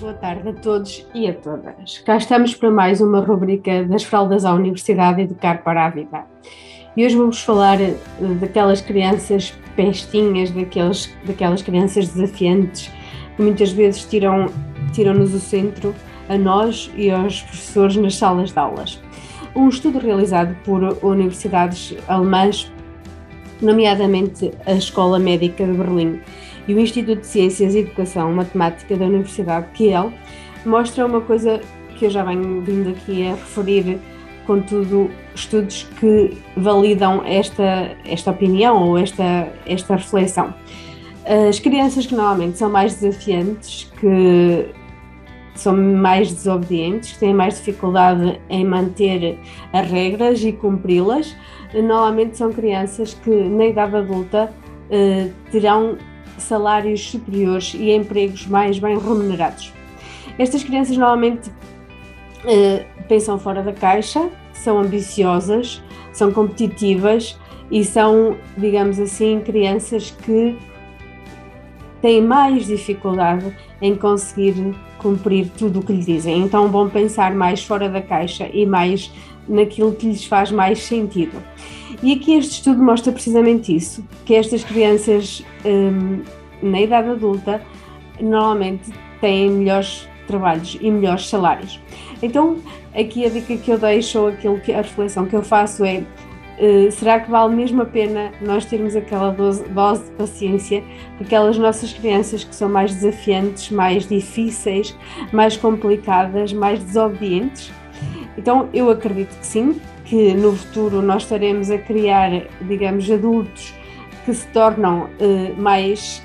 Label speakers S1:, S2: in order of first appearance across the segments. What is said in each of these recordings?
S1: Boa tarde a todos e a todas. Cá estamos para mais uma rubrica das fraldas à Universidade Educar para a Vida. E hoje vamos falar eh, daquelas crianças pestinhas, daqueles, daquelas crianças desafiantes que muitas vezes tiram, tiram-nos o centro a nós e aos professores nas salas de aulas. Um estudo realizado por universidades alemãs, nomeadamente a Escola Médica de Berlim, e o Instituto de Ciências e Educação Matemática da Universidade de Kiel mostra uma coisa que eu já venho vindo aqui a referir, contudo, estudos que validam esta, esta opinião ou esta, esta reflexão. As crianças que normalmente são mais desafiantes, que são mais desobedientes, que têm mais dificuldade em manter as regras e cumpri-las, normalmente são crianças que na idade adulta eh, terão salários superiores e empregos mais bem remunerados. Estas crianças normalmente uh, pensam fora da caixa, são ambiciosas, são competitivas e são, digamos assim, crianças que têm mais dificuldade em conseguir cumprir tudo o que lhe dizem. Então vão pensar mais fora da caixa e mais naquilo que lhes faz mais sentido. E aqui este estudo mostra precisamente isso, que estas crianças um, na idade adulta normalmente têm melhores trabalhos e melhores salários. Então, aqui a dica que eu deixo, aquilo que, a reflexão que eu faço é Uh, será que vale mesmo a pena nós termos aquela dose, dose, de paciência para aquelas nossas crianças que são mais desafiantes, mais difíceis, mais complicadas, mais desobedientes? Então, eu acredito que sim, que no futuro nós estaremos a criar, digamos, adultos que se tornam uh, mais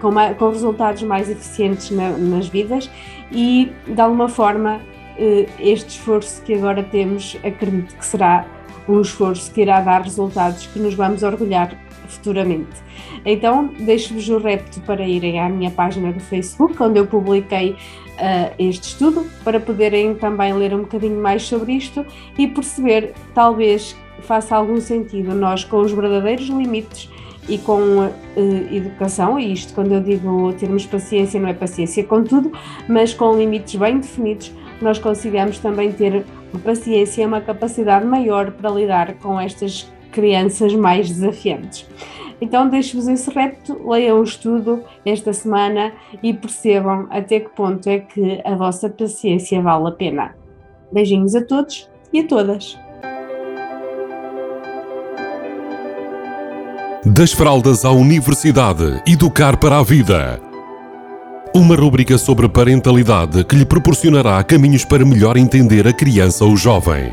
S1: com, com, resultados mais eficientes na, nas vidas e, de alguma forma, uh, este esforço que agora temos, acredito que será um esforço que irá dar resultados que nos vamos orgulhar futuramente. Então, deixo-vos o repto para irem à minha página do Facebook, onde eu publiquei uh, este estudo, para poderem também ler um bocadinho mais sobre isto e perceber, talvez faça algum sentido nós, com os verdadeiros limites e com uh, educação, e isto quando eu digo termos paciência, não é paciência com tudo, mas com limites bem definidos, nós consigamos também ter paciência e uma capacidade maior para lidar com estas crianças mais desafiantes. Então deixo-vos esse repto, leiam o estudo esta semana e percebam até que ponto é que a vossa paciência vale a pena. Beijinhos a todos e a todas!
S2: Das fraldas à universidade, educar para a vida. Uma rúbrica sobre parentalidade que lhe proporcionará caminhos para melhor entender a criança ou jovem.